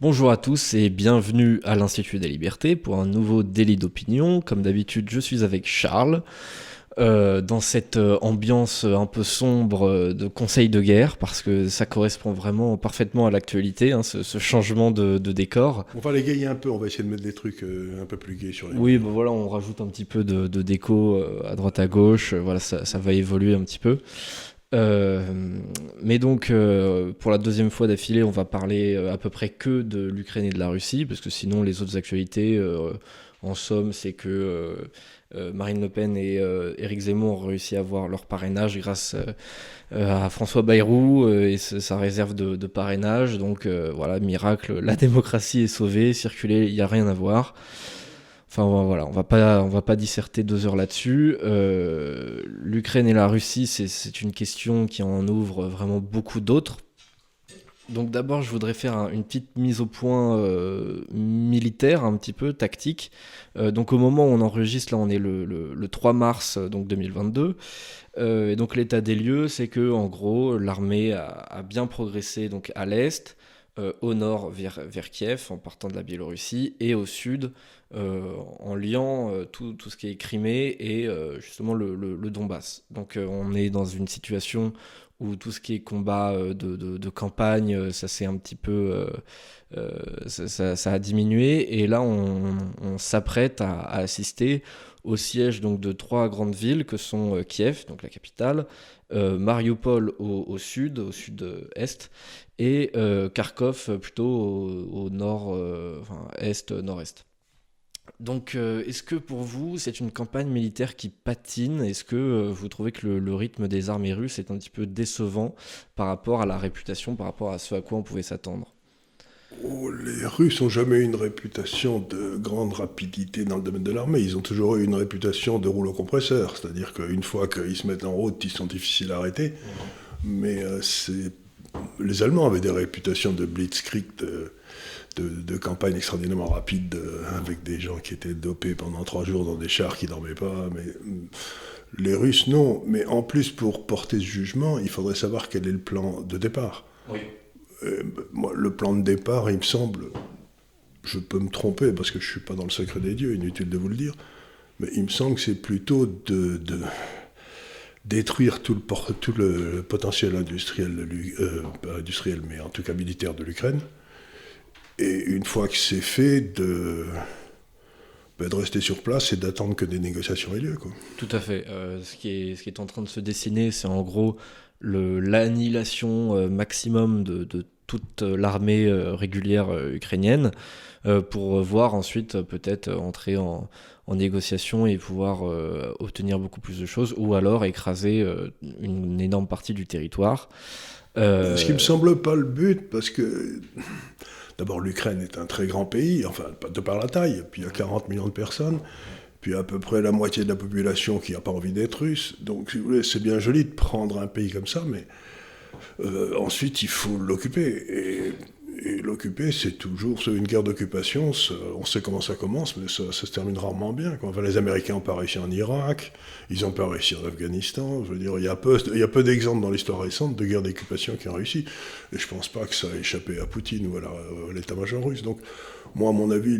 Bonjour à tous et bienvenue à l'Institut des Libertés pour un nouveau délit d'opinion. Comme d'habitude, je suis avec Charles. Euh, dans cette euh, ambiance un peu sombre euh, de conseil de guerre, parce que ça correspond vraiment parfaitement à l'actualité, hein, ce, changement de, décor. On va les gayer un peu, on va essayer de mettre des trucs un peu plus gays sur les... Oui, ben voilà, on rajoute un petit peu de, déco à droite à gauche, voilà, ça, ça, va évoluer un petit peu. Mais donc, pour la deuxième fois d'affilée, on va parler à peu près que de l'Ukraine et de la Russie, parce que sinon, les autres actualités, en somme, c'est que euh, Marine Le Pen et euh, Éric Zemmour ont réussi à avoir leur parrainage grâce euh, à François Bayrou et sa réserve de, parrainage. Donc voilà, miracle, la démocratie est sauvée, circuler, il n'y a rien à voir. Enfin voilà, on va pas, on va pas disserter deux heures là-dessus. L'Ukraine et la Russie, c'est une question qui en ouvre vraiment beaucoup d'autres donc d'abord, je voudrais faire une petite mise au point euh, militaire, un petit peu tactique. Euh, donc au moment où on enregistre, là on est le, 3 mars donc 2022. Euh, et donc l'état des lieux, c'est que en gros, l'armée a, bien progressé donc à l'est, au nord vers, vers, Kiev en partant de la Biélorussie, et au sud en liant tout, tout, ce qui est Crimée et justement le, Donbass. Donc on est dans une situation où tout ce qui est combat euh, de, campagne, euh, ça s'est un petit peu. Euh, ça, a diminué. Et là, on, s'apprête à, assister au siège donc, de trois grandes villes que sont Kiev, donc la capitale, Mariupol au, au, sud, au sud-est, et Kharkov plutôt au, au nord, enfin, est, nord-est. Donc, euh, est-ce que pour vous, c'est une campagne militaire qui patine? Est-ce que euh, vous trouvez que le, rythme des armées russes est un petit peu décevant par rapport à la réputation, par rapport à ce à quoi on pouvait s'attendre? Oh, Les Russes n'ont jamais eu une réputation de grande rapidité dans le domaine de l'armée. Ils ont toujours eu une réputation de rouleau compresseur. C'est-à-dire qu'une fois qu'ils se mettent en route, ils sont difficiles à arrêter. Mais euh, les Allemands avaient des réputations de blitzkrieg, de de, campagne extraordinairement rapide avec des gens qui étaient dopés pendant trois jours dans des chars qui dormaient pas. Mais mm, les Russes, non. Mais en plus, pour porter ce jugement, il faudrait savoir quel est le plan de départ. Oui. Euh, moi, le plan de départ, il me semble, je peux me tromper parce que je suis pas dans le secret des dieux, inutile de vous le dire, mais il me semble que c'est plutôt de, détruire tout le, tout le potentiel industriel, euh, pas industriel, mais en tout cas militaire de l'Ukraine, et une fois que c'est fait, de, ben, de rester sur place et d'attendre que des négociations aient lieu. Quoi. Tout à fait. Euh, ce, qui est, ce qui est en train de se dessiner, c'est en gros l'annihilation euh, maximum de, de toute l'armée euh, régulière ukrainienne pour voir ensuite peut-être entrer en, en, négociation et pouvoir obtenir beaucoup plus de choses ou alors écraser une énorme partie du territoire. Ce qui me semble pas le but parce que D'abord, l'Ukraine est un très grand pays, enfin, de par la taille, puis il y a 40 millions de personnes, puis à peu près la moitié de la population qui n'a pas envie d'être russe. Donc, si vous voulez, c'est bien joli de prendre un pays comme ça, mais euh, ensuite, il faut l'occuper. Et l'occuper, c'est toujours une guerre d'occupation. On sait comment ça commence, mais ça, se termine rarement bien. Enfin, les Américains n'ont pas réussi en Irak, ils n'ont pas réussi en Afghanistan. Je veux dire, il y a peu, d'exemples dans l'histoire récente de guerres d'occupation qui ont réussi. Et je pense pas que ça a échappé à Poutine ou à l'état-major russe. Donc, moi, à mon avis,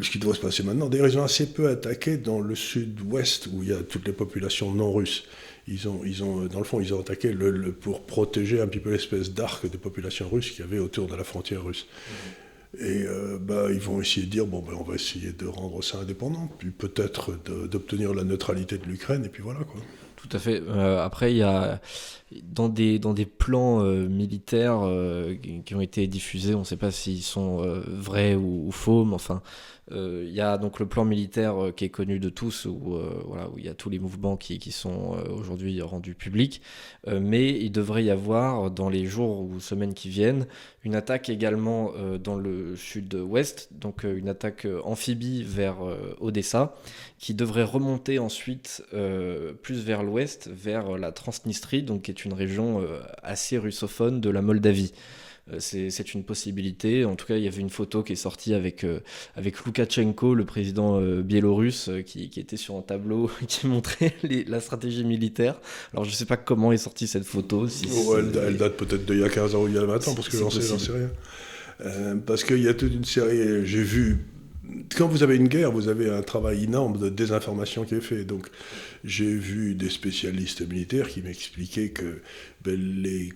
ce qui doit se passer maintenant, d'ailleurs, ils ont assez peu attaqué dans le sud-ouest où il y a toutes les populations non russes ils ont, ils ont, dans le fond, ils ont attaqué le, pour protéger un petit peu l'espèce d'arc de population russe qu'il y avait autour de la frontière russe. Mm-hmm. Et euh, bah, ils vont essayer de dire bon, ben, on va essayer de rendre ça indépendant, puis peut-être d'obtenir la neutralité de l'Ukraine, et puis voilà quoi. Tout à fait. Euh, après, il y a dans des, dans des plans euh, militaires qui ont été diffusés, on ne sait pas s'ils sont vrais ou, ou, faux, mais enfin, euh, il y a donc le plan militaire euh, qui est connu de tous, où euh, où il y a tous les mouvements qui, qui sont aujourd'hui rendus publics. mais il devrait y avoir, dans les jours ou semaines qui viennent, une attaque également dans le sud-ouest, donc une attaque amphibie vers Odessa, qui devrait remonter ensuite plus vers l'ouest, vers la Transnistrie, donc qui est une région assez russophone de la Moldavie. Euh, c'est une possibilité. En tout cas, il y avait une photo qui est sortie avec, euh, avec Loukachenko, le président euh, biélorusse, qui, qui, était sur un tableau qui montrait la stratégie militaire. Alors, je ne sais pas comment est sortie cette photo. Si elle, date peut-être d'il y a 15 ans ou il y a 20 ans, parce que j'en sais, sais, rien. parce qu'il y a toute une série. J'ai vu quand vous avez une guerre, vous avez un travail énorme de désinformation qui est fait. Donc, j'ai vu des spécialistes militaires qui m'expliquaient que ben, les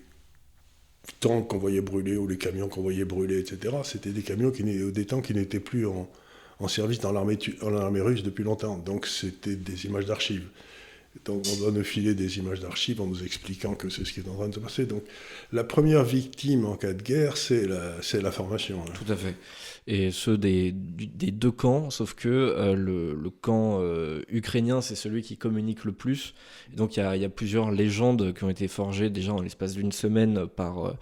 tanks qu'on voyait brûler ou les camions qu'on voyait brûler, etc., c'était des camions qui des tanks qui n'étaient plus en, service dans l'armée russe depuis longtemps. Donc, c'était des images d'archives. Donc, on doit nous filer des images d'archives en nous expliquant que c'est ce qui est en train de se passer. Donc, la première victime en cas de guerre, c'est la, la formation. Hein. Tout à fait et ceux des, des deux camps, sauf que euh, le, le, camp euh, ukrainien, c'est celui qui communique le plus. Donc il y a, y a, plusieurs légendes qui ont été forgées déjà en l'espace d'une semaine par, euh,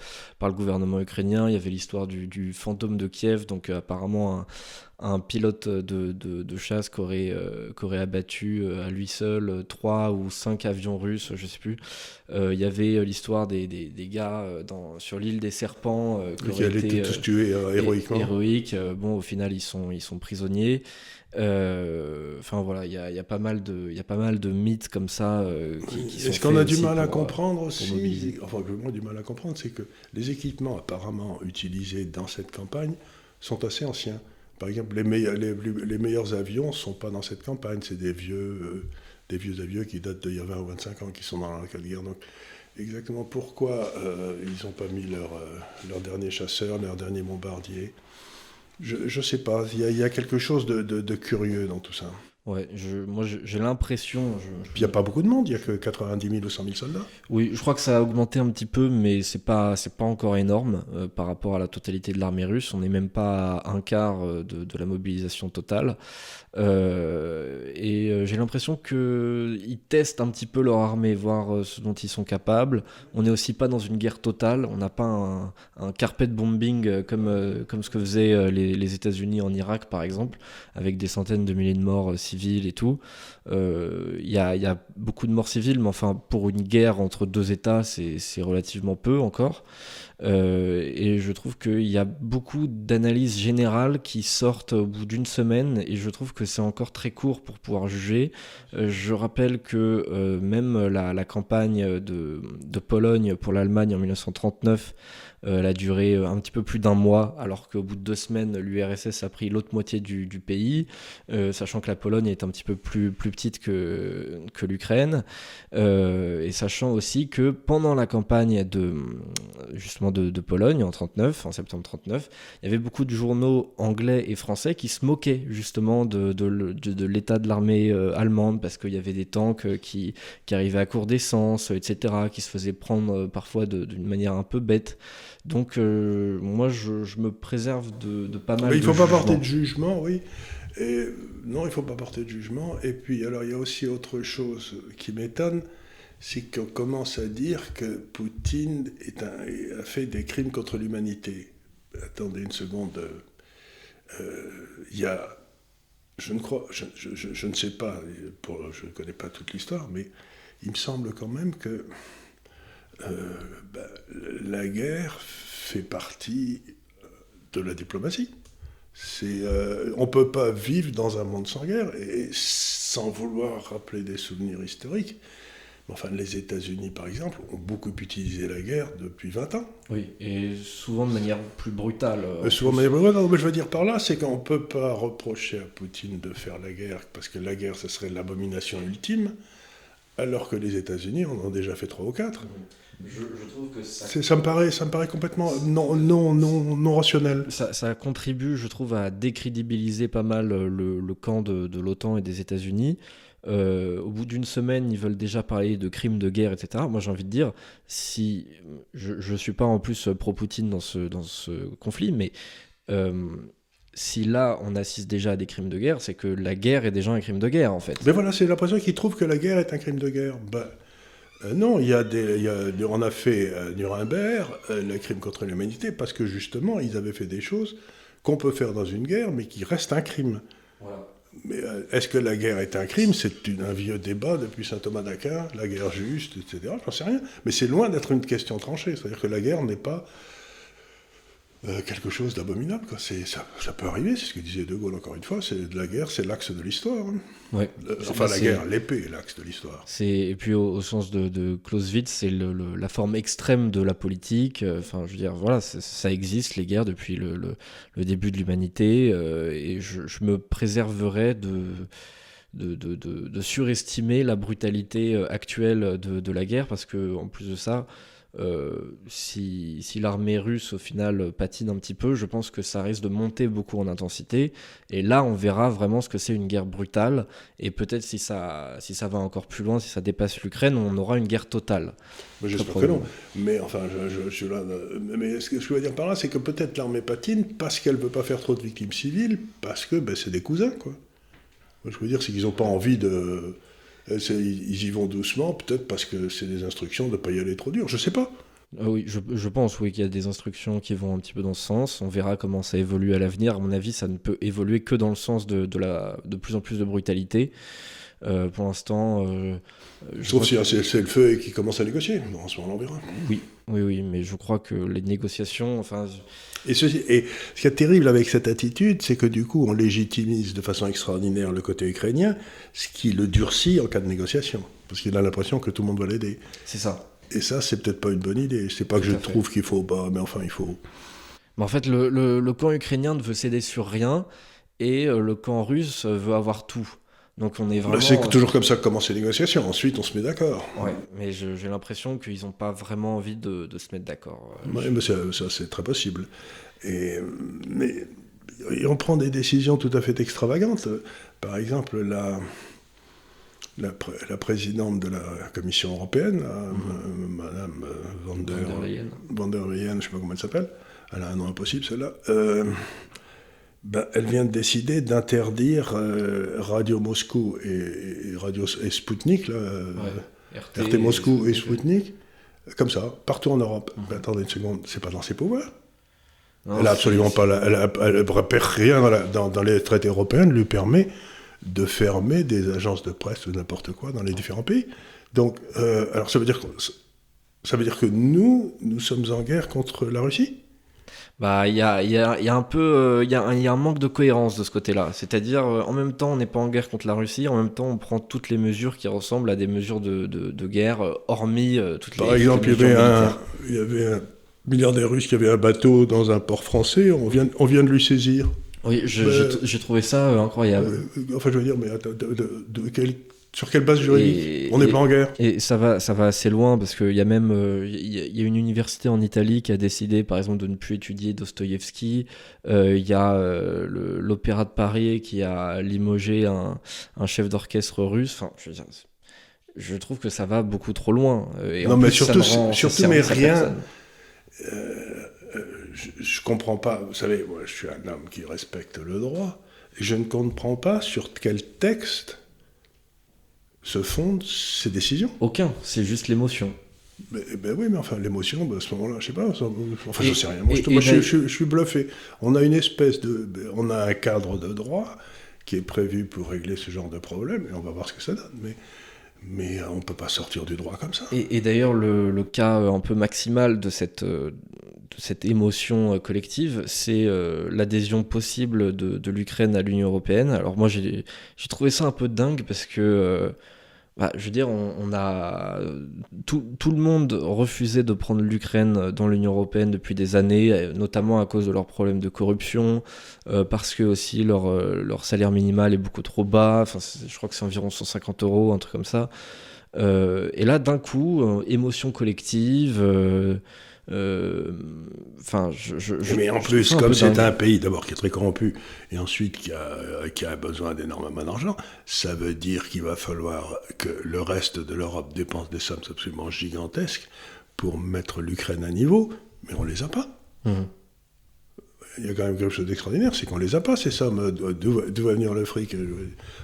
par le gouvernement ukrainien. Il y avait l'histoire du, du, fantôme de Kiev, donc apparemment un, un pilote de, de, chasse qui aurait, euh, abattu euh, à lui seul euh, trois ou cinq avions russes, je sais plus. Il y avait l'histoire des, des, des, gars dans, sur l'île des serpents qui, allaient été tous tués héroïquement. Héroïques. bon, au final, ils sont, ils sont prisonniers. Enfin voilà, il y a, y a, pas mal de, il y a pas mal de mythes comme ça qui, Est-ce qu'on a du mal à comprendre aussi Enfin, moi, du mal à comprendre, c'est que les équipements apparemment utilisés dans cette campagne sont assez anciens. Par exemple, les, meilleurs, avions ne sont pas dans cette campagne, c'est des vieux, euh, des vieux avions qui datent d'il y a 20 ou 25 ans, qui sont dans la guerre. Donc, exactement pourquoi euh, ils n'ont pas mis euh, leur dernier chasseur, leur dernier bombardier? Je ne sais pas, il y, a, quelque chose de curieux dans tout ça. Ouais, je, moi j'ai l'impression. Puis il n'y a pas beaucoup de monde, il n'y a que 90 000 ou 100 000 soldats. Oui, je crois que ça a augmenté un petit peu, mais c'est pas c'est pas encore énorme euh, par rapport à la totalité de l'armée russe. On n'est même pas à un quart euh, de, de la mobilisation totale. Euh, et j'ai l'impression qu'ils testent un petit peu leur armée, voir ce dont ils sont capables. On n'est aussi pas dans une guerre totale, on n'a pas un, un, carpet bombing comme, comme ce que faisaient les, les États-Unis en Irak par exemple, avec des centaines de milliers de morts civils et tout. Il y a, y, a, beaucoup de morts civiles, mais enfin pour une guerre entre deux États, c'est relativement peu encore. Euh, et je trouve qu'il y a beaucoup d'analyses générales qui sortent au bout d'une semaine et je trouve que c'est encore très court pour pouvoir juger. Euh, je rappelle que euh, même la, campagne de, Pologne pour l'Allemagne en 1939 euh, elle a duré euh, un petit peu plus d'un mois, alors qu'au bout de deux semaines, l'URSS a pris l'autre moitié du, pays, euh, sachant que la Pologne est un petit peu plus petite que, que l'Ukraine, et sachant aussi que pendant la campagne de, justement de, Pologne en 39, en septembre 39, il y avait beaucoup de journaux anglais et français qui se moquaient justement de, de, l'état de l'armée allemande, parce qu'il y avait des tanks qui, qui arrivaient à court d'essence, etc., qui se faisaient prendre parfois d'une manière un peu bête. Donc, euh, moi, je, me préserve de, pas mal Mais il ne faut pas porter de jugement, oui. Et, non, il ne faut pas porter de jugement. Et puis, alors, il y a aussi autre chose qui m'étonne, c'est qu'on commence à dire que Poutine a fait des crimes contre l'humanité. Attendez une seconde. Euh, il y a. Je ne sais pas, je ne connais pas toute l'histoire, mais il me semble quand même que euh, ben, la guerre fait partie de la diplomatie. Euh, on ne peut pas vivre dans un monde sans guerre et sans vouloir rappeler des souvenirs historiques. Enfin, les États-Unis, par exemple, ont beaucoup utilisé la guerre depuis 20 ans. Oui, et souvent de manière plus brutale. souvent de manière plus brutale. Mais je veux dire par là, c'est qu'on ne peut pas reprocher à Poutine de faire la guerre, parce que la guerre, ce serait l'abomination ultime, alors que les États-Unis en ont déjà fait trois ou quatre. Je, trouve que ça... ça... me paraît, ça me paraît complètement non, non, non, non rationnel. Ça, ça, contribue, je trouve, à décrédibiliser pas mal euh, le, le camp de, de l'OTAN et des États-Unis. Euh, au bout d'une semaine, ils veulent déjà parler de crimes de guerre, etc. Moi, j'ai envie de dire, si je ne suis pas en plus pro-Poutine dans ce, dans ce conflit, mais euh, si là on assiste déjà à des crimes de guerre, c'est que la guerre est déjà un crime de guerre, en fait. Mais voilà, c'est l'impression qu'ils trouvent que la guerre est un crime de guerre. Ben, euh, non, il y a des, on a fait euh, Nuremberg, euh, le crime contre l'humanité, parce que justement, ils avaient fait des choses qu'on peut faire dans une guerre, mais qui restent un crime. Mais est-ce que la guerre est un crime? C'est un vieux débat depuis saint Thomas d'Aquin, la guerre juste, etc. J'en sais rien. Mais c'est loin d'être une question tranchée. C'est-à-dire que la guerre n'est pas euh, quelque chose d'abominable. C'est, ça, ça, peut arriver, c'est ce que disait De Gaulle encore une fois, c'est de la guerre, c'est l'axe de l'histoire. Hein. Ouais. enfin, la guerre, l'épée est l'axe de l'histoire. C'est, et puis au, sens de, de Clausewitz, c'est le, la forme extrême de la politique. Euh, enfin, je veux dire, voilà, ça existe, les guerres, depuis le, le début de l'humanité. Euh, et je, je, me préserverais de... De, de, de, surestimer la brutalité actuelle de, la guerre parce que en plus de ça euh, si, si l'armée russe au final patine un petit peu, je pense que ça risque de monter beaucoup en intensité. Et là, on verra vraiment ce que c'est une guerre brutale. Et peut-être si ça, si ça va encore plus loin, si ça dépasse l'Ukraine, on aura une guerre totale. J'espère que non. Mais enfin, je, suis là. Mais ce que je veux dire par là, c'est que peut-être l'armée patine parce qu'elle ne veut pas faire trop de victimes civiles, parce que ben, c'est des cousins, quoi. je veux dire, c'est qu'ils n'ont pas envie de euh, ils y vont doucement, peut-être parce que c'est des instructions de ne pas y aller trop dur, je sais pas. Ah oui, je, pense oui qu'il y a des instructions qui vont un petit peu dans ce sens. On verra comment ça évolue à l'avenir. À mon avis, ça ne peut évoluer que dans le sens de, de plus en plus de brutalité. Euh, pour l'instant. Euh, Sauf si c'est le feu et qui commence à négocier. en ce moment, on verra. Oui, oui, oui, mais je crois que les négociations. Enfin, et, ceci, et ce qui est terrible avec cette attitude, c'est que du coup, on légitimise de façon extraordinaire le côté ukrainien, ce qui le durcit en cas de négociation. Parce qu'il a l'impression que tout le monde va l'aider. C'est ça. Et ça, c'est peut-être pas une bonne idée. C'est pas que je trouve qu'il faut pas, mais enfin, il faut. Mais en fait, le, le, camp ukrainien ne veut céder sur rien et euh, le camp russe veut avoir tout. Donc on est bah, vraiment. c'est toujours comme ça que commencent les négociations. Ensuite, on se met d'accord. Ouais, mais j'ai l'impression qu'ils n'ont pas vraiment envie de, de se mettre d'accord. Oui, mais ça, c'est très possible. Et, mais on prend des décisions tout à fait extravagantes. Par exemple, la, la, la présidente de la Commission européenne, mhm. Madame van der, van der Leyen, je ne sais pas comment elle s'appelle, elle a un nom impossible celle-là. Euh, ben, elle vient de décider d'interdire euh, Radio Moscou et, Radio et Sputnik, là, RT, Moscou et Sputnik, comme ça, partout en Europe. Ben, attendez une seconde, c'est pas dans ses pouvoirs. elle a absolument pas, elle, elle, rien dans, dans, les traités européens lui permet de fermer des agences de presse ou n'importe quoi dans les différents pays. Donc, euh, alors ça veut dire que ça veut dire que nous, nous sommes en guerre contre la Russie? Bah il y a, y, a, y a, un peu euh, il y, a, y, a un manque de cohérence de ce côté-là. C'est-à-dire euh, en même temps on n'est pas en guerre contre la Russie, en même temps on prend toutes les mesures qui ressemblent à des mesures de, de, de guerre, euh, hormis toutes les. Par exemple, il, y avait un, il y avait un milliardaire russe qui avait un bateau dans un port français, on vient, on vient de lui saisir. Oui, j'ai trouvé ça incroyable. enfin, je veux dire, mais de, de, de quel sur quelle base juridique On n'est pas en guerre. Et ça va, ça va assez loin parce qu'il y a même euh, il y, a une université en Italie qui a décidé, par exemple, de ne plus étudier Dostoïevski. Euh, il y a euh, l'Opéra de Paris qui a limogé un, un chef d'orchestre russe. Enfin, je, je, trouve que ça va beaucoup trop loin. Et non, mais surtout, surtout mais rien. je, je comprends pas. Vous savez, moi, je suis un homme qui respecte le droit. Et je ne comprends pas sur quel texte se fondent ces décisions Aucun, c'est juste l'émotion. Ben, ben, oui, mais enfin, l'émotion, ben, à ce moment-là, je sais pas, enfin, je sais rien. Moi, je, je, suis bluffé. On a une espèce de. On a un cadre de droit qui est prévu pour régler ce genre de problème, et on va voir ce que ça donne. Mais, mais on ne peut pas sortir du droit comme ça. Et, d'ailleurs, le, cas un peu maximal de cette, de cette émotion collective, c'est euh, l'adhésion possible de, l'Ukraine à l'Union européenne. Alors moi, j'ai trouvé ça un peu dingue parce que. Euh, bah, je veux dire, on, a tout, tout, le monde refusait de prendre l'Ukraine dans l'Union européenne depuis des années, notamment à cause de leurs problèmes de corruption, euh, parce que aussi leur, euh, leur salaire minimal est beaucoup trop bas. Enfin, je crois que c'est environ 150 euros, un truc comme ça. Euh, et là, d'un coup, émotion collective. Euh, enfin, je, Mais en plus, comme c'est un pays d'abord qui est très corrompu et ensuite qui a, qui a besoin d'énormément d'argent, ça veut dire qu'il va falloir que le reste de l'Europe dépense des sommes absolument gigantesques pour mettre l'Ukraine à niveau, mais on les a pas. Mmh. Il y a quand même quelque chose d'extraordinaire, c'est qu'on les a pas, ces sommes. D'où va venir le fric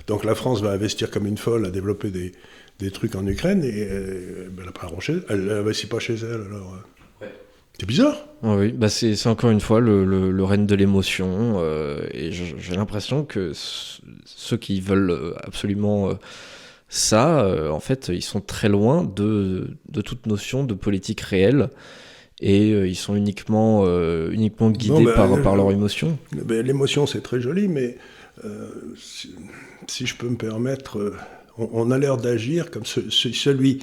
Donc la France va investir comme une folle à développer des, des trucs en Ukraine et euh, ben, elle n'investit pas chez elle. Alors, C'est bizarre. oui, bah c'est encore une fois le, le, règne de l'émotion. Euh, et j'ai l'impression que ceux qui veulent euh, absolument euh, ça, en fait, ils sont très loin de, de, toute notion de politique réelle. et ils sont uniquement, uniquement guidés bah, par, par leur émotion. L'émotion, c'est très joli, mais si, je peux me permettre, on, a l'air d'agir comme celui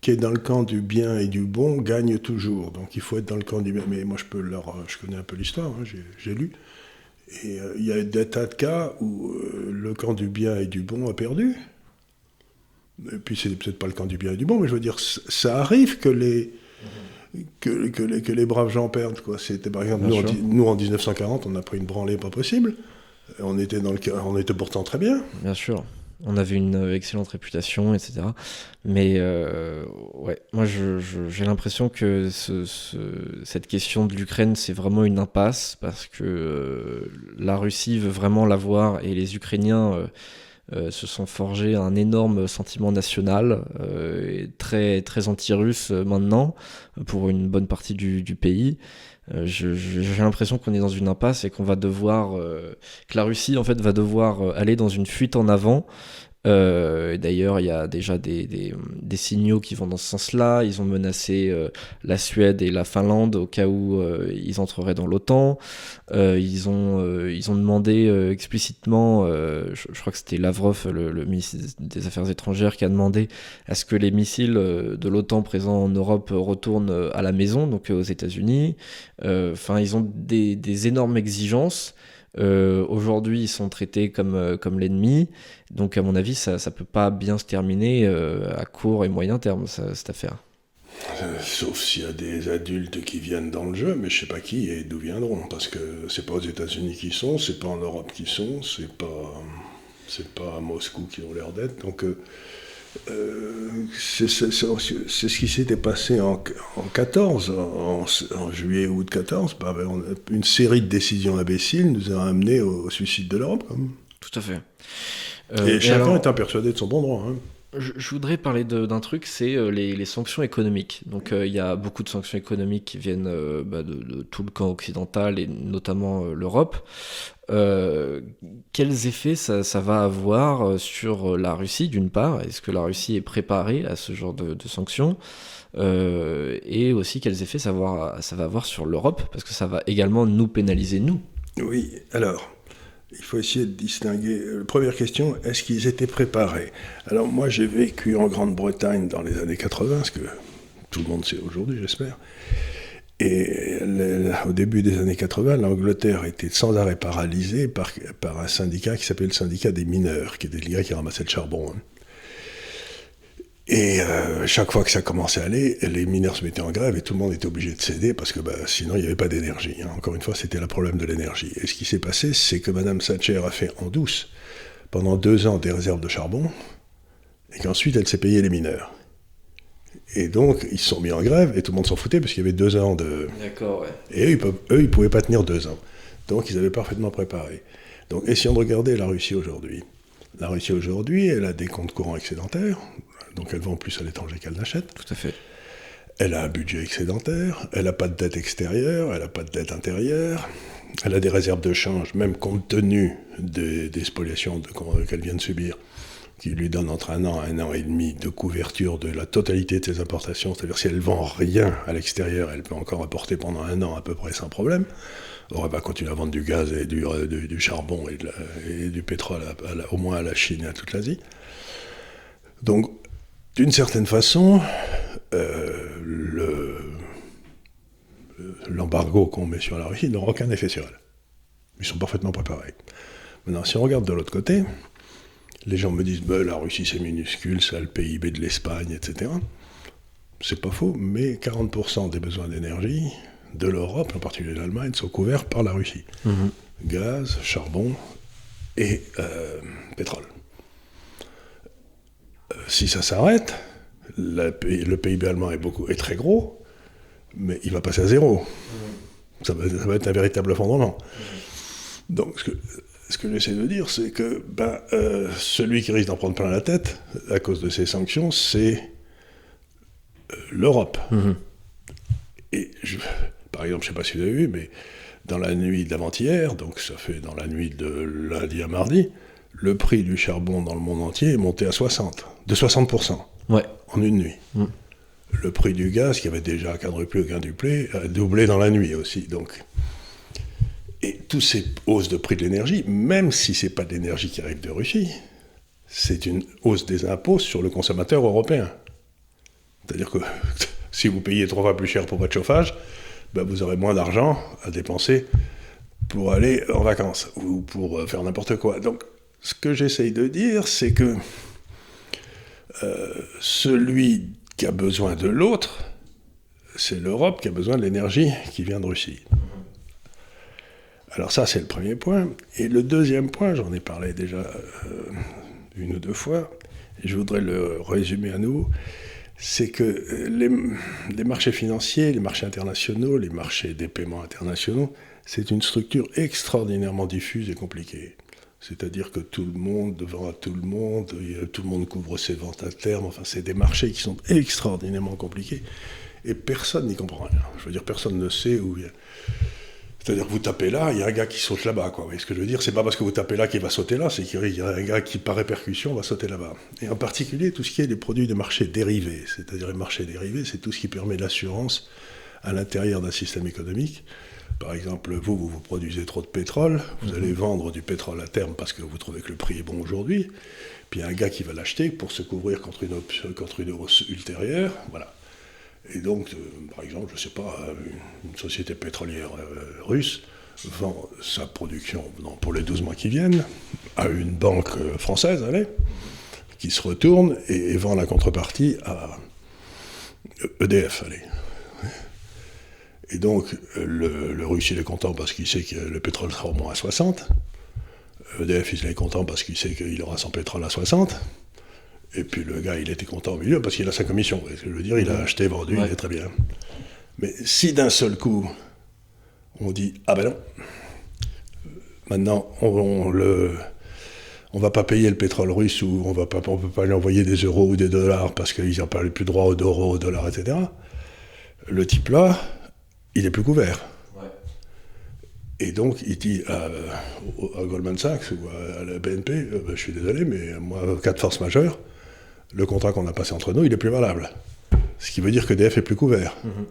qui est dans le camp du bien et du bon gagne toujours. Donc il faut être dans le camp du bien. Mais moi, je, peux leur, je connais un peu l'histoire, hein, j'ai lu. Et il y a des tas de cas où le camp du bien et du bon a perdu. Et puis c'est peut-être pas le camp du bien et du bon, mais je veux dire, ça arrive que les, que, que, les, que les braves gens perdent. Quoi. C'était par exemple, nous en, 1940, on a pris une branlée pas possible. On était, dans le, on était pourtant très bien. Bien sûr. On avait une excellente réputation, etc. Mais euh, ouais, moi j'ai l'impression que ce, cette question de l'Ukraine, c'est vraiment une impasse parce que euh, la Russie veut vraiment l'avoir et les Ukrainiens. Euh, se sont forgés un énorme sentiment national, euh, très, très anti-russe euh, maintenant, pour une bonne partie du, du pays. J'ai l'impression qu'on est dans une impasse et qu'on va devoir, que la Russie en fait va devoir aller dans une fuite en avant D'ailleurs, il y a déjà des, signaux qui vont dans ce sens-là. Ils ont menacé euh, la Suède et la Finlande au cas où euh, ils entreraient dans l'OTAN. Euh, ils, ont, ils ont demandé explicitement, je, crois que c'était Lavrov, le, ministre des Affaires étrangères, qui a demandé à ce que les missiles de l'OTAN présents en Europe retournent à la maison, donc aux États-Unis. Enfin, ils ont des énormes exigences. Euh, Aujourd'hui, ils sont traités comme, euh, comme l'ennemi. Donc, à mon avis, ça ne peut pas bien se terminer euh, à court et moyen terme, cette affaire. Sauf s'il y a des adultes qui viennent dans le jeu, mais je sais pas qui et d'où viendront, parce que c'est pas aux États-Unis qui sont, c'est pas en Europe qui sont, c'est pas c'est pas à Moscou qui ont l'air d'être. Donc euh, c'est ce qui s'était passé en, en 14, en, juillet août 14. Bah, ben, une série de décisions imbéciles nous a amené au, suicide de l'Europe. Tout à fait. Euh, et, chacun est persuadé de son bon droit. Hein. Je, voudrais parler d'un truc, c'est euh, les, sanctions économiques. Donc il y a beaucoup de sanctions économiques qui viennent bah, de, tout le camp occidental et notamment l'Europe. Euh, quels effets ça, va avoir euh, sur la Russie, d'une part? Est-ce que la Russie est préparée à ce genre de, sanctions? Euh, Et aussi, quels effets ça va avoir sur l'Europe? Parce que ça va également nous pénaliser, nous. Oui, alors, il faut essayer de distinguer. Première question, est-ce qu'ils étaient préparés? Alors, moi, j'ai vécu en Grande-Bretagne dans les années 80, ce que tout le monde sait aujourd'hui, j'espère. Et au début des années 80, l'Angleterre était sans arrêt paralysée par, par un syndicat qui s'appelait le syndicat des mineurs, qui était le gars qui ramassait le charbon. Hein. Et euh, chaque fois que ça commençait à aller, les mineurs se mettaient en grève et tout le monde était obligé de céder parce que bah, sinon il n'y avait pas d'énergie. Hein. Encore une fois, c'était le problème de l'énergie. Et ce qui s'est passé, c'est que Mme Thatcher a fait en douce pendant deux ans des réserves de charbon et qu'ensuite elle s'est payée les mineurs. Et donc, ils se sont mis en grève et tout le monde s'en foutait parce qu'il y avait deux ans de. D'accord, ouais. Et eux, ils ne pouvaient pas tenir deux ans. Donc, ils avaient parfaitement préparé. Donc, essayons de regarder la Russie aujourd'hui. La Russie aujourd'hui, elle a des comptes courants excédentaires, donc elle vend plus à l'étranger qu'elle n'achète. Tout à fait. Elle a un budget excédentaire, elle n'a pas de dette extérieure, elle n'a pas de dette intérieure, elle a des réserves de change, même compte tenu des, des spoliations qu'elle vient de subir qui lui donne entre un an et un an et demi de couverture de la totalité de ses importations, c'est-à-dire si elle vend rien à l'extérieur, elle peut encore apporter pendant un an à peu près sans problème. On va continuer à vendre du gaz et du, euh, du, charbon et, du pétrole au moins à la Chine et à toute l'Asie. Donc, d'une certaine façon, euh, l'embargo qu'on met sur la Russie n'aura aucun effet sur elle. Ils sont parfaitement préparés. Maintenant, si on regarde de l'autre côté, les gens me disent bah, la Russie c'est minuscule, c'est le PIB de l'Espagne, etc. C'est pas faux, mais 40% des besoins d'énergie de l'Europe, en particulier de l'Allemagne, sont couverts par la Russie. Mhm. Gaz, charbon et euh, pétrole. Si ça s'arrête, le PIB allemand est, beaucoup, est très gros, mais il va passer à zéro. Ça, va, être un véritable fondement. Mhm. Donc, ce que, ce que j'essaie de dire, c'est que ben, euh, celui qui risque d'en prendre plein la tête à cause de ces sanctions, c'est euh, l'Europe. Mhm. Et par exemple, je ne sais pas si vous avez vu, mais dans la nuit d'avant-hier, donc ça fait dans la nuit de lundi à mardi, le prix du charbon dans le monde entier est monté à 60, de 60%. Ouais. En une nuit. Mhm. le prix du gaz, qui avait déjà quadruplé ou quintuplé, a doublé dans la nuit aussi. Donc. Et toutes ces hausses de prix de l'énergie, même si ce n'est pas de l'énergie qui arrive de Russie, c'est une hausse des impôts sur le consommateur européen. C'est-à-dire que si vous payez trois fois plus cher pour votre chauffage, ben vous aurez moins d'argent à dépenser pour aller en vacances ou pour euh, faire n'importe quoi. Donc, ce que j'essaye de dire, c'est que euh, celui qui a besoin de l'autre, c'est l'Europe qui a besoin de l'énergie qui vient de Russie. Alors ça, c'est le premier point. Et le deuxième point, j'en ai parlé déjà euh, une ou deux fois, et je voudrais le résumer à nouveau, c'est que euh, les, marchés financiers, les marchés internationaux, les marchés des paiements internationaux, c'est une structure extraordinairement diffuse et compliquée. C'est-à-dire que tout le monde à tout le monde, tout le monde couvre ses ventes à terme, enfin c'est des marchés qui sont extraordinairement compliqués et personne n'y comprend rien. Je veux dire, personne ne sait où... C'est-à-dire que vous tapez là, il y a un gars qui saute là-bas. Ce que je veux dire? C'est pas parce que vous tapez là qu'il va sauter là, c'est qu'il y a un gars qui, par répercussion, va sauter là-bas. Et en particulier, tout ce qui est des produits de marché dérivés. C'est-à-dire les marchés dérivés, c'est tout ce qui permet l'assurance à l'intérieur d'un système économique. Par exemple, vous, vous, vous produisez trop de pétrole, vous allez vendre du pétrole à terme parce que vous trouvez que le prix est bon aujourd'hui, puis il y a un gars qui va l'acheter pour se couvrir contre une, contre une hausse ultérieure. Voilà. Et donc, euh, par exemple, je ne sais pas, euh, une société pétrolière euh, russe vend sa production pour les 12 mois qui viennent à une banque française, allez, qui se retourne et, vend la contrepartie à EDF, allez. Et donc, le, le russe, il est content parce qu'il sait que le pétrole sera au moins à 60. EDF, il est content parce qu'il sait qu'il aura son pétrole à 60. Et puis le gars, il était content au milieu parce qu'il a sa commission. je veux dire, il a acheté, vendu, il est très bien. Mais si d'un seul coup, on dit Ah ben non, maintenant, on, le. On va pas payer le pétrole russe ou on va pas, on peut pas lui envoyer des euros ou des dollars parce qu'ils n'ont pas plus droit aux euros, aux dollars, etc. Le type là, il est plus couvert. Et donc, il dit à, Goldman Sachs ou à, la BNP, euh, ben, je suis désolé, mais moi, cas de force majeure, le contrat qu'on a passé entre nous, il est plus valable. Ce qui veut dire qu'EDF est plus couvert. Mhm.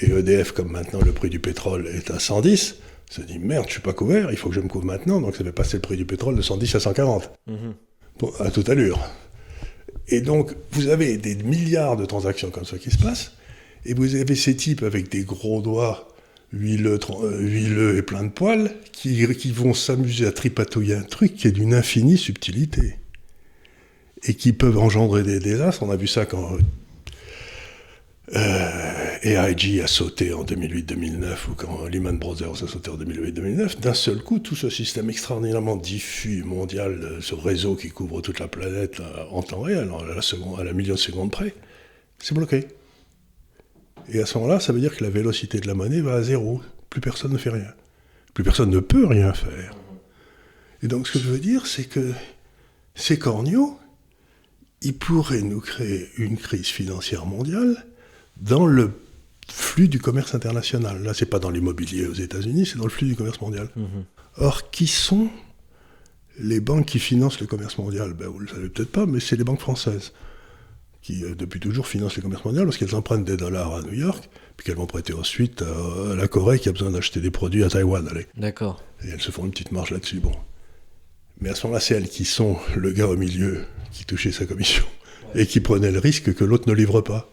Et EDF, comme maintenant le prix du pétrole est à 110, se dit merde, je suis pas couvert, il faut que je me couvre maintenant, donc ça fait passer le prix du pétrole de 110 à 140. Mhm. à toute allure. Et donc, vous avez des milliards de transactions comme ça qui se passent, et vous avez ces types avec des gros doigts huileux, euh, et plein de poils qui, vont s'amuser à tripatouiller un truc qui est d'une infinie subtilité et qui peuvent engendrer des désastres. On a vu ça quand euh, AIG a sauté en 2008-2009 ou quand Lehman Brothers a sauté en 2008-2009. D'un seul coup, tout ce système extraordinairement diffus mondial, euh, ce réseau qui couvre toute la planète en temps réel, à la, seconde, à la million de secondes près, c'est bloqué. Et à ce moment-là, ça veut dire que la vélocité de la monnaie va à zéro. Plus personne ne fait rien. Plus personne ne peut rien faire. Et donc, ce que je veux dire, c'est que ces corneaux, il pourrait nous créer une crise financière mondiale dans le flux du commerce international. Là, c'est pas dans l'immobilier aux États-Unis, c'est dans le flux du commerce mondial. Mhm. Or, qui sont les banques qui financent le commerce mondial? Ben, Vous le savez peut-être pas, mais c'est les banques françaises qui, euh, depuis toujours, financent le commerce mondial parce qu'elles empruntent des dollars à New York, puis qu'elles vont prêter ensuite à, la Corée qui a besoin d'acheter des produits à Taïwan. D'accord. Et elles se font une petite marge là-dessus. Bon. Mais à ce moment-là, c'est elles qui sont le gars au milieu qui touchait sa commission et qui prenait le risque que l'autre ne livre pas.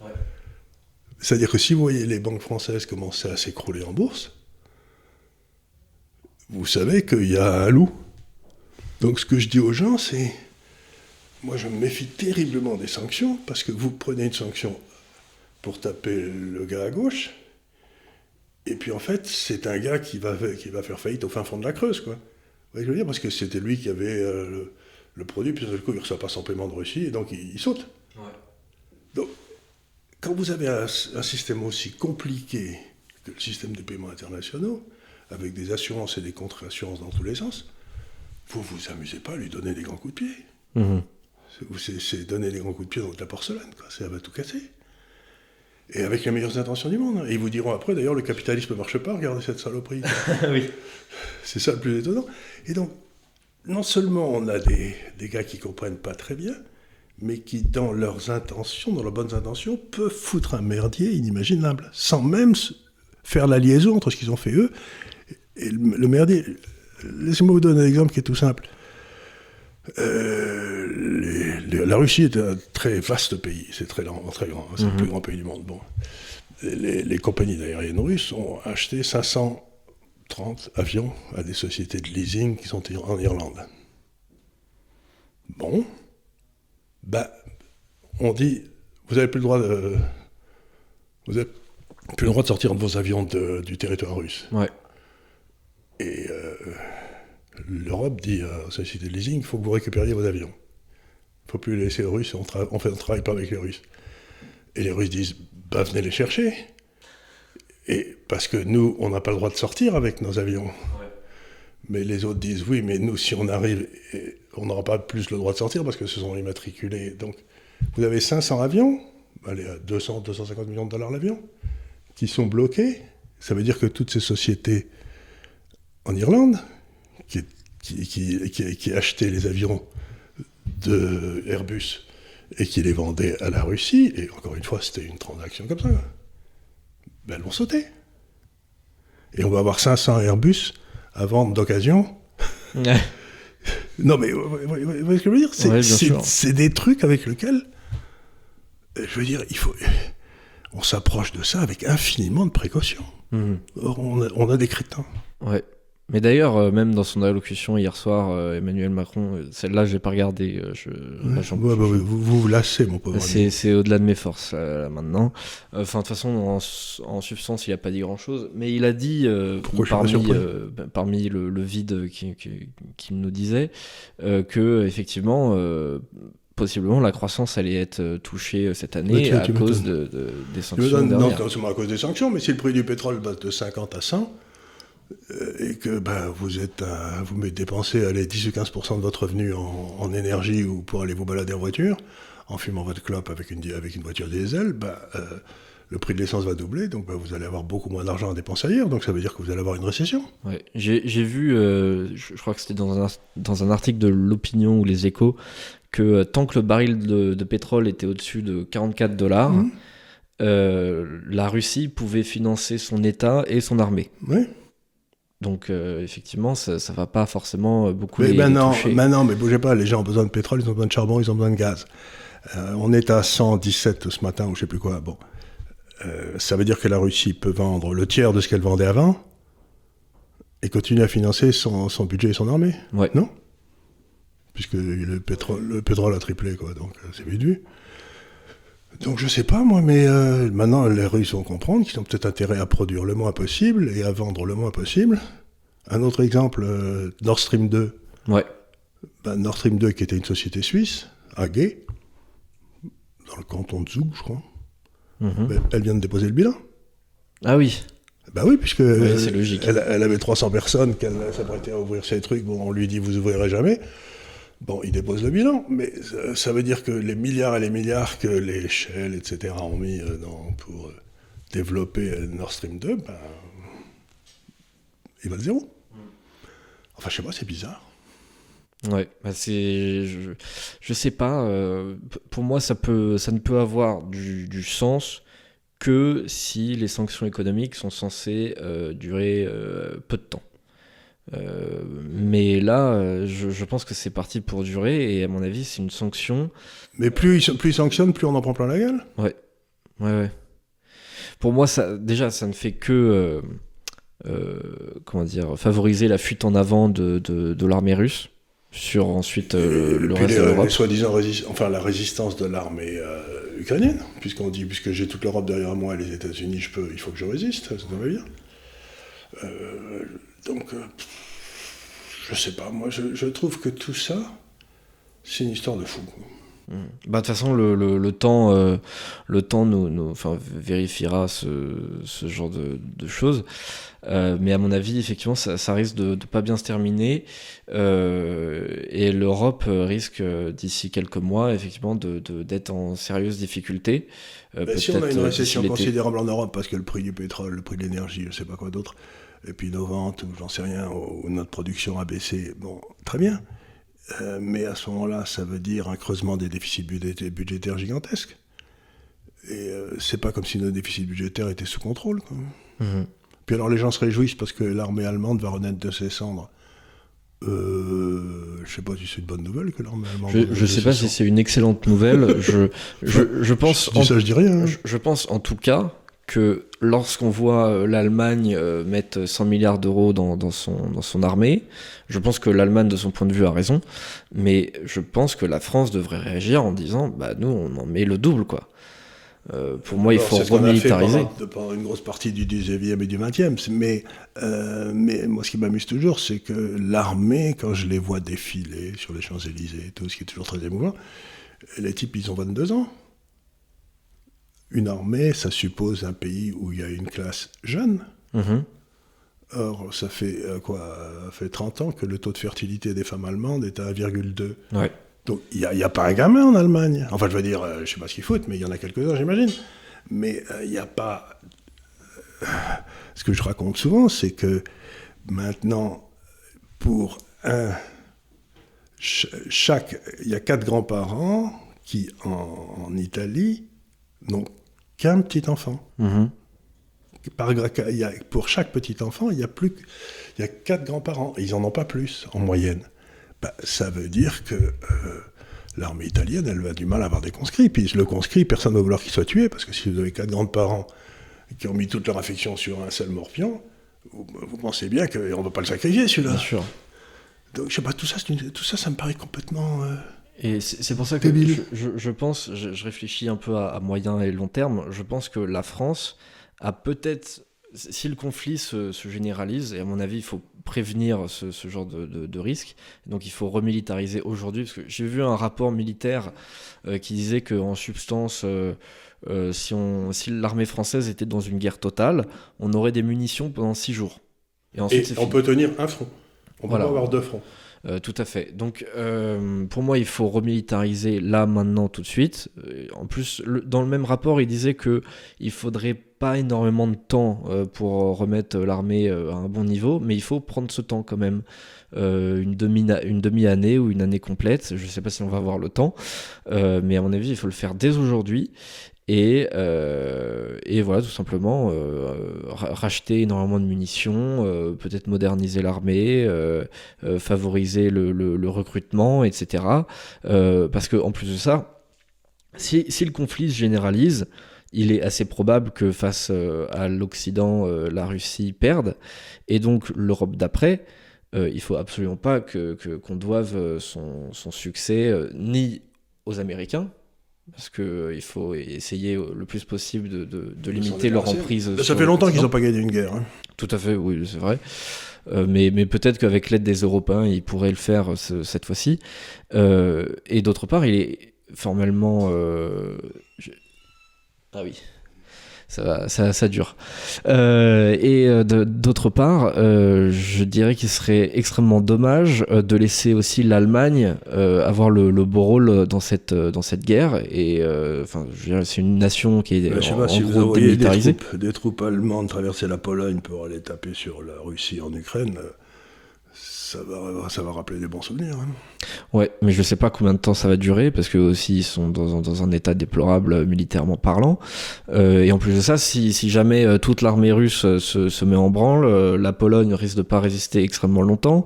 C'est-à-dire que si vous voyez les banques françaises commencer à s'écrouler en bourse, vous savez qu'il y a un loup. Donc ce que je dis aux gens, c'est, moi je me méfie terriblement des sanctions, parce que vous prenez une sanction pour taper le gars à gauche, et puis en fait, c'est un gars qui va, qui va faire faillite au fin fond de la Creuse, quoi. Vous voyez ce que je veux dire? Parce que c'était lui qui avait euh, le, produit, puis d'un coup, il reçoit pas son paiement de Russie, et donc il, saute. Donc, quand vous avez un, système aussi compliqué que le système des paiements internationaux, avec des assurances et des contre-assurances dans tous les sens, vous vous amusez pas à lui donner des grands coups de pied. Mhm. C'est donner des grands coups de pied dans de la porcelaine, quoi. ça va tout casser. Et avec les meilleures intentions du monde. Et ils vous diront après, d'ailleurs, le capitalisme ne marche pas, regardez cette saloperie. oui. C'est ça le plus étonnant. Et donc, non seulement on a des, des gars qui comprennent pas très bien, mais qui, dans leurs intentions, dans leurs bonnes intentions, peuvent foutre un merdier inimaginable, sans même faire la liaison entre ce qu'ils ont fait eux et le, merdier. Laissez-moi vous donner un exemple qui est tout simple. Euh, la Russie est un très vaste pays, c'est très, très grand, c'est le mhm. plus grand pays du monde. Bon. Les, les compagnies aériennes russes ont acheté 530 avions à des sociétés de leasing qui sont en Irlande. Bon, ben, on dit, vous n'avez plus le droit de, vous avez plus le droit de sortir de vos avions du territoire russe. Ouais. Et euh, l'Europe dit aux sociétés de leasing, il faut que vous récupériez vos avions. Il ne faut plus les laisser aux Russes, on, on fait, on travaille pas avec les Russes. Et les Russes disent, bah venez les chercher. Et parce que nous, on n'a pas le droit de sortir avec nos avions. Mais les autres disent, oui, mais nous, si on arrive, on n'aura pas plus le droit de sortir parce que ce sont immatriculés. Donc, vous avez 500 avions, allez, à 200, 250 millions de dollars l'avion, qui sont bloqués. Ça veut dire que toutes ces sociétés en Irlande, qui, qui, qui, qui achetaient les avions de Airbus et qui les vendaient à la Russie, et encore une fois, c'était une transaction comme ça, ben, elles vont sauter. Et on va avoir 500 Airbus à vendre d'occasion. non, mais vous voyez ce que je veux dire? C'est des trucs avec lesquels, je veux dire, il faut, on s'approche de ça avec infiniment de précautions. Mhm. on a, on a des crétins. Ouais. Mais d'ailleurs, euh, même dans son allocution hier soir, euh, Emmanuel Macron, euh, celle-là, je n'ai pas regardé. Je, bah, vous, vous, lassez, mon pauvre. C'est au-delà de mes forces, là, maintenant. Enfin, de toute façon, en, substance, il n'a pas dit grand-chose. Mais il a dit, parmi, bah, parmi le, vide qu'il nous disait, que, effectivement, possiblement la croissance allait être touchée cette année à cause de, des sanctions. non, non seulement à cause des sanctions, mais si le prix du pétrole passe de 50 à 100, euh, et que ben, vous êtes vous mettez dépenser allez, 10 ou 15% de votre revenu en, énergie ou pour aller vous balader en voiture, en fumant votre clope avec une, avec une voiture diesel, ben, euh, le prix de l'essence va doubler, donc ben, vous allez avoir beaucoup moins d'argent à dépenser ailleurs, donc ça veut dire que vous allez avoir une récession. Ouais. J'ai vu, euh, je, crois que c'était dans un, dans un article de l'opinion ou les échos, que tant que le baril de, pétrole était au-dessus de 44 dollars, mmh. la Russie pouvait financer son État et son armée. Oui. Donc euh, effectivement, ça, ne va pas forcément euh, beaucoup mais les, ben toucher. Mais non, mais bougez pas, les gens ont besoin de pétrole, ils ont besoin de charbon, ils ont besoin de gaz. Euh, on est à 117 ce matin, ou je sais plus quoi. Bon, ça veut dire que la Russie peut vendre le tiers de ce qu'elle vendait avant et continuer à financer son, budget et son armée. Ouais. Non? Puisque le pétrole, le pétrole a triplé, quoi, donc c'est vite vu. Donc je sais pas moi, mais euh, maintenant les Russes vont comprendre qu'ils ont peut-être intérêt à produire le moins possible et à vendre le moins possible. Un autre exemple, euh, Nord Stream 2. Ouais. Ben, Nord Stream 2 qui était une société suisse, à Gay, dans le canton de Zoug, je crois. Mhm. Ben, elle vient de déposer le bilan. Ah oui. Ben oui, puisque logique. Elle, elle, avait 300 personnes qu'elle s'apprêtait à ouvrir ces trucs. Bon, on lui dit vous ouvrirez jamais. Bon, il dépose le bilan, mais ça veut dire que les milliards et les milliards que les Shell, etc., ont mis euh, pour euh, développer euh, Nord Stream 2, ben, il va le zéro. Enfin, je sais pas, c'est bizarre. Ouais, bah c'est, je, je, sais pas. pour moi, ça peut, ça ne peut avoir du, sens que si les sanctions économiques sont censées durer peu de temps. Euh, mais là, euh, je, pense que c'est parti pour durer et à mon avis, c'est une sanction. Mais plus ils, plus ils sanctionnent, plus on en prend plein la gueule Ouais. Ouais, ouais. Pour moi, ça, déjà, ça ne fait que. Euh, comment dire Favoriser la fuite en avant de, de, l'armée russe sur ensuite le reste de l'Europe. soi-disant enfin la résistance de l'armée ukrainienne, puisqu'on dit puisque j'ai toute l'Europe derrière moi et les États-Unis, je peux, il faut que je résiste, ça va bien. Donc, euh, je sais pas, moi je, trouve que tout ça, c'est une histoire de fou. Mmh. Bah, de toute façon, le, le, temps, euh, le temps nous, nous vérifiera ce, ce, genre de, de choses. Euh, mais à mon avis, effectivement, ça, ça risque de ne pas bien se terminer. et l'Europe risque, d'ici quelques mois, effectivement, d'être de, en sérieuse difficulté. Si on a une récession considérable en Europe, parce que le prix du pétrole, le prix de l'énergie, je sais pas quoi d'autre, et puis nos ventes, ou j'en sais rien, ou notre production a baissé, bon, très bien. mais à ce moment-là, ça veut dire un creusement des déficits budgétaires gigantesques. Et c'est pas comme si nos déficits budgétaires étaient sous contrôle. Mhm. Puis alors les gens se réjouissent parce que l'armée allemande va renaître de ses cendres. Euh, je sais pas si c'est une bonne nouvelle que l'armée allemande. Je, ne sais pas si c'est une excellente nouvelle. je, je, je, pense. Je dis ça, je dis rien. Hein. Je, pense en tout cas que lorsqu'on voit euh, l'Allemagne euh, mettre 100 milliards d'euros dans, dans, son, dans son armée, je pense que l'Allemagne, de son point de vue, a raison. Mais je pense que la France devrait réagir en disant bah, nous, on en met le double, quoi. Euh, pour moi, il faut remilitariser. Pendant, pendant, une grosse partie du 19e et du 20e. Mais, euh, mais moi, ce qui m'amuse toujours, c'est que l'armée, quand je les vois défiler sur les Champs-Élysées et tout, ce qui est toujours très émouvant, les types, ils ont 22 ans. Une armée, ça suppose un pays où il y a une classe jeune. Mm-hmm. Or, ça fait euh, quoi Ça fait 30 ans que le taux de fertilité des femmes allemandes est à 1,2. Ouais. Donc il n'y a, pas un gamin en Allemagne. Enfin, je veux dire, euh, je ne sais pas ce qu'il faut, mais il y en a quelques-uns, j'imagine. Mais euh, il n'y a pas. Euh, ce que je raconte souvent, c'est que maintenant, pour un. Chaque. Il y a quatre grands-parents qui, en, Italie, n'ont qu'un petit enfant. Mm-hmm. Par, pour chaque petit enfant, il y a plus. Il y a quatre grands-parents. Ils n'en ont pas plus, en moyenne. Bah, ça veut dire que euh, l'armée italienne, elle va du mal à avoir des conscrits. Puis le conscrit, personne ne va vouloir qu'il soit tué, parce que si vous avez quatre grands-parents qui ont mis toute leur affection sur un seul morpion, vous, pensez bien qu'on ne va pas le sacrifier, celui-là. Bien sûr. Donc, je sais pas, tout ça, tout ça, ça me paraît complètement... Euh, et c'est pour ça que je, pense, je, réfléchis un peu à, moyen et long terme, je pense que la France a peut-être si le conflit se, généralise, et à mon avis, il faut prévenir ce, genre de, risque, donc il faut remilitariser aujourd'hui, parce que j'ai vu un rapport militaire euh, qui disait qu'en substance, euh, euh, si, si l'armée française était dans une guerre totale, on aurait des munitions pendant six jours. Et, ensuite, on peut tenir un front, on peut pas avoir deux fronts. Euh, tout à fait. Donc, euh, pour moi, il faut remilitariser là, maintenant, tout de suite. Euh, en plus, dans le même rapport, il disait que il faudrait pas énormément de temps pour remettre l'armée à un bon niveau, mais il faut prendre ce temps quand même. une demi-année ou une année complète, je ne sais pas si on va avoir le temps, mais à mon avis, il faut le faire dès aujourd'hui. Et, euh, et, voilà, tout simplement, euh, racheter énormément de munitions, euh, peut-être moderniser l'armée, favoriser le, recrutement, etc. parce qu'en plus de ça, si, si, le conflit se généralise, il est assez probable que face à l'Occident, la Russie perde. Et donc l'Europe d'après, il faut absolument pas que, qu'on doive son, son succès ni aux Américains, parce qu'il euh, faut essayer le plus possible de, de, limiter leur emprise. Ça fait longtemps qu'ils n'ont pas gagné une guerre. Hein. Tout à fait, oui, c'est vrai. Euh, mais, mais peut-être qu'avec l'aide des Européens, ils pourraient le faire cette fois-ci. Euh, et d'autre part, il est formellement... Ah oui ça, ça, ça dure. Euh, et euh, d'autre part, euh, je dirais qu'il serait extrêmement dommage de laisser aussi l'Allemagne avoir le, beau rôle dans cette, dans cette guerre. Et enfin, c'est une nation qui est je sais pas, si vous des troupes, des troupes allemandes traverser la Pologne pour aller taper sur la Russie en Ukraine ça va, ça va rappeler des bons souvenirs. Hein. Ouais, mais je sais pas combien de temps ça va durer parce que aussi ils sont dans, dans un état déplorable euh, militairement parlant. Euh, et en plus de ça, si, si jamais euh, toute l'armée russe se, se, met en branle, la Pologne risque de pas résister extrêmement longtemps.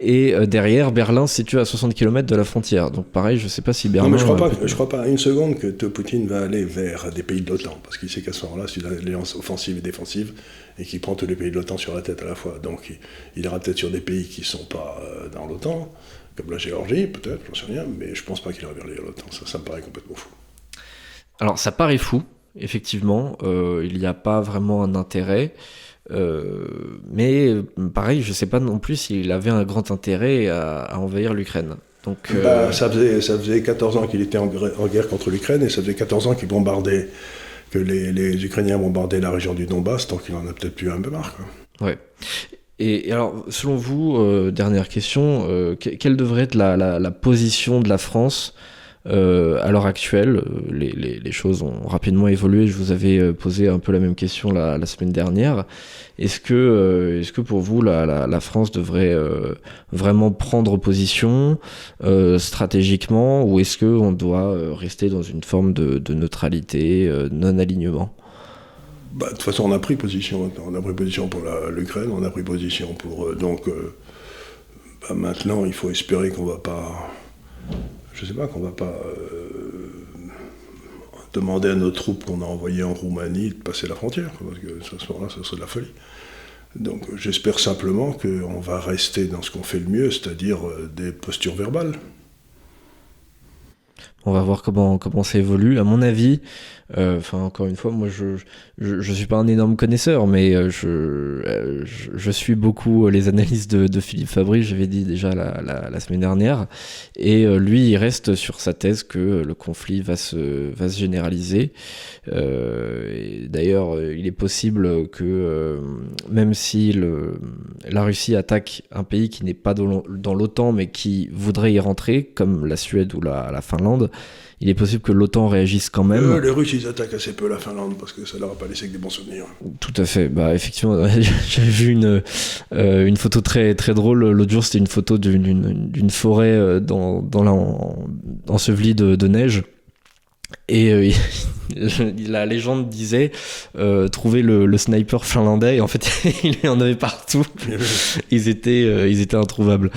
Et derrière, Berlin se situe à 60 km de la frontière. Donc pareil, je sais pas si Berlin. Non, mais je crois pas, je crois pas une seconde que Poutine va aller vers des pays de l'OTAN parce qu'il sait qu'à ce moment-là, c'est une alliance offensive et défensive et qui prend tous les pays de l'OTAN sur la tête à la fois. Donc il, ira peut-être sur des pays qui ne sont pas euh, dans l'OTAN, comme la Géorgie peut-être, j'en sais rien, mais je pense pas qu'il ira vers l'OTAN. Ça, ça me paraît complètement fou. Alors ça paraît fou, effectivement. Euh, il n'y a pas vraiment un intérêt. Euh, mais pareil, je ne sais pas non plus s'il avait un grand intérêt à, envahir l'Ukraine. Donc, bah, ça, faisait, ça faisait 14 ans qu'il était en, en guerre contre l'Ukraine et ça faisait 14 ans qu'il bombardait que les, Ukrainiens bombardaient la région du Donbass, tant qu'il en a peut-être plus un peu marre. Quoi. Ouais. Et, alors, selon vous, euh, dernière question, euh, quelle devrait être la, position de la France à l'heure actuelle, les, les, choses ont rapidement évolué. Je vous avais posé un peu la même question la, semaine dernière. Est-ce que, est-ce que pour vous, la, France devrait vraiment prendre position stratégiquement ou est-ce qu'on doit rester dans une forme de, neutralité, non-alignement? Bah, de toute façon, on a pris position. On a pris position pour l'Ukraine, on a pris position pour. Euh, donc, euh, bah, maintenant, il faut espérer qu'on va pas. Je sais pas, qu'on va pas euh, demander à nos troupes qu'on a envoyées en Roumanie de passer la frontière, parce que à ce moment-là, ça serait de la folie. Donc, j'espère simplement qu'on va rester dans ce qu'on fait le mieux, c'est-à-dire des postures verbales. On va voir comment, comment ça évolue. À mon avis, euh, enfin, encore une fois, moi, je, je, suis pas un énorme connaisseur, mais euh, euh, je, je, suis beaucoup les analyses de, de Philippe Fabry, j'avais dit déjà la, la, semaine dernière, et lui, il reste sur sa thèse que le conflit va se, va se généraliser. D'ailleurs, il est possible que même si le, la Russie attaque un pays qui n'est pas dans l'OTAN, mais qui voudrait y rentrer, comme la Suède ou la, la Finlande, il est possible que l'OTAN réagisse quand même. Euh, les Russes, ils attaquent assez peu la Finlande parce que ça leur a pas laissé que des bons souvenirs. Tout à fait. Bah, effectivement, j'avais vu une, euh, une photo très, très drôle. L'autre jour, c'était une photo d'une forêt euh, dans, dans la, ensevelie de, de neige. Et la légende disait trouver le, le, sniper finlandais et en fait il y en avait partout. ils étaient ils étaient introuvables.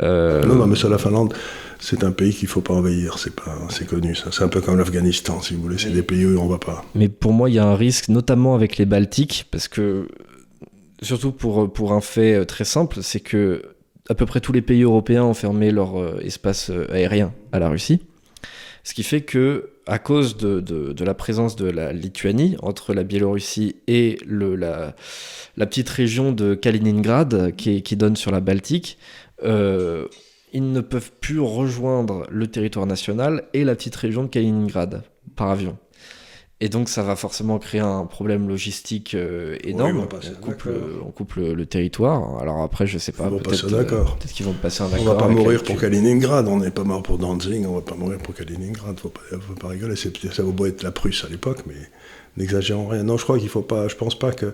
Non non mais ça la Finlande c'est un pays qu'il faut pas envahir, c'est pas, c'est connu ça. C'est un peu comme l'Afghanistan, si vous voulez. C'est des pays où on va pas. Mais pour moi, il y a un risque, notamment avec les Baltiques, parce que surtout pour pour un fait euh, très simple, c'est que à peu près tous les pays européens ont fermé leur euh, espace euh, aérien à la Russie, ce qui fait que à cause de, de, la présence de la Lituanie entre la Biélorussie et le, la, petite région de Kaliningrad qui, qui donne sur la Baltique, euh, ils ne peuvent plus rejoindre le territoire national et la petite région de Kaliningrad par avion. Et donc ça va forcément créer un problème logistique euh, énorme. on, coupe, le, territoire. Alors après, je sais pas. Peut-être euh, peut qu'ils vont passer un accord. On va pas mourir pour Kaliningrad. On n'est pas mort pour Danzig. On va pas mourir pour Kaliningrad. Faut pas, faut pas rigoler. Ça vaut beau être la Prusse à l'époque, mais n'exagérons rien. Non, je crois qu'il faut pas. Je pense pas que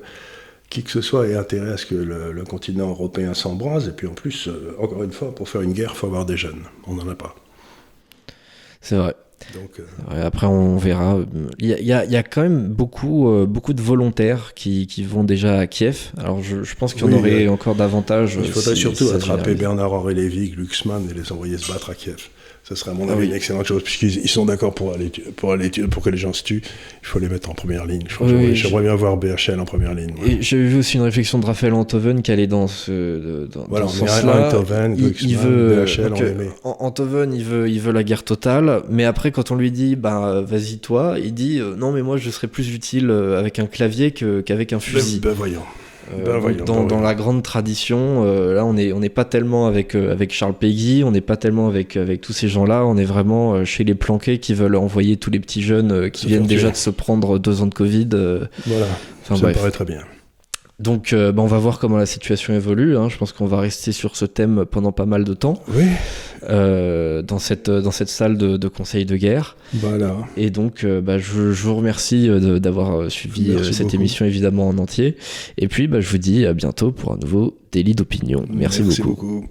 qui que ce soit ait intérêt à ce que le, continent européen s'embrase. Et puis en plus, euh, encore une fois, pour faire une guerre, il faut avoir des jeunes. On n'en a pas. C'est vrai. Donc, euh, après, on verra. Il y, a, il y a, quand même beaucoup, euh, beaucoup de volontaires qui, qui, vont déjà à Kiev. Alors, je, je pense qu'il y en aurait encore davantage. Il faudrait surtout attraper Bernard-Henri Lévy, Glucksmann et les envoyer se battre à Kiev. Ce serait à mon avis une excellente chose, puisqu'ils sont d'accord pour aller, pour aller pour que les gens se tuent. Il faut les mettre en première ligne. J'aimerais bien voir BHL en première ligne. J'ai vu aussi une réflexion de Raphaël Antoven qui allait dans ce, dans, voilà, ce sens-là. Antoven, il, veut, BHL, Antoven, il veut, il veut la guerre totale, mais après quand on lui dit, bah vas-y toi, il dit, euh, non mais moi je serais plus utile euh, avec un clavier qu'avec un fusil. Ben, ben voyons. Euh, ben dans, dans, la grande tradition, euh, là on n'est on est pas tellement avec, euh, avec Charles Peggy, on n'est pas tellement avec, avec tous ces gens-là, on est vraiment chez les planqués qui veulent envoyer tous les petits jeunes qui viennent déjà de se prendre deux ans de Covid. voilà, ça me paraît très bien. Donc, euh, bah, on va voir comment la situation évolue. Hein. Je pense qu'on va rester sur ce thème pendant pas mal de temps. Oui. Euh, dans, cette, dans cette salle de, de, conseil de guerre. Voilà. Et donc, euh, bah, je, je, vous remercie d'avoir suivi cette émission évidemment en entier. Et puis, bah, je vous dis à bientôt pour un nouveau délit d'opinion. Merci, beaucoup. beaucoup.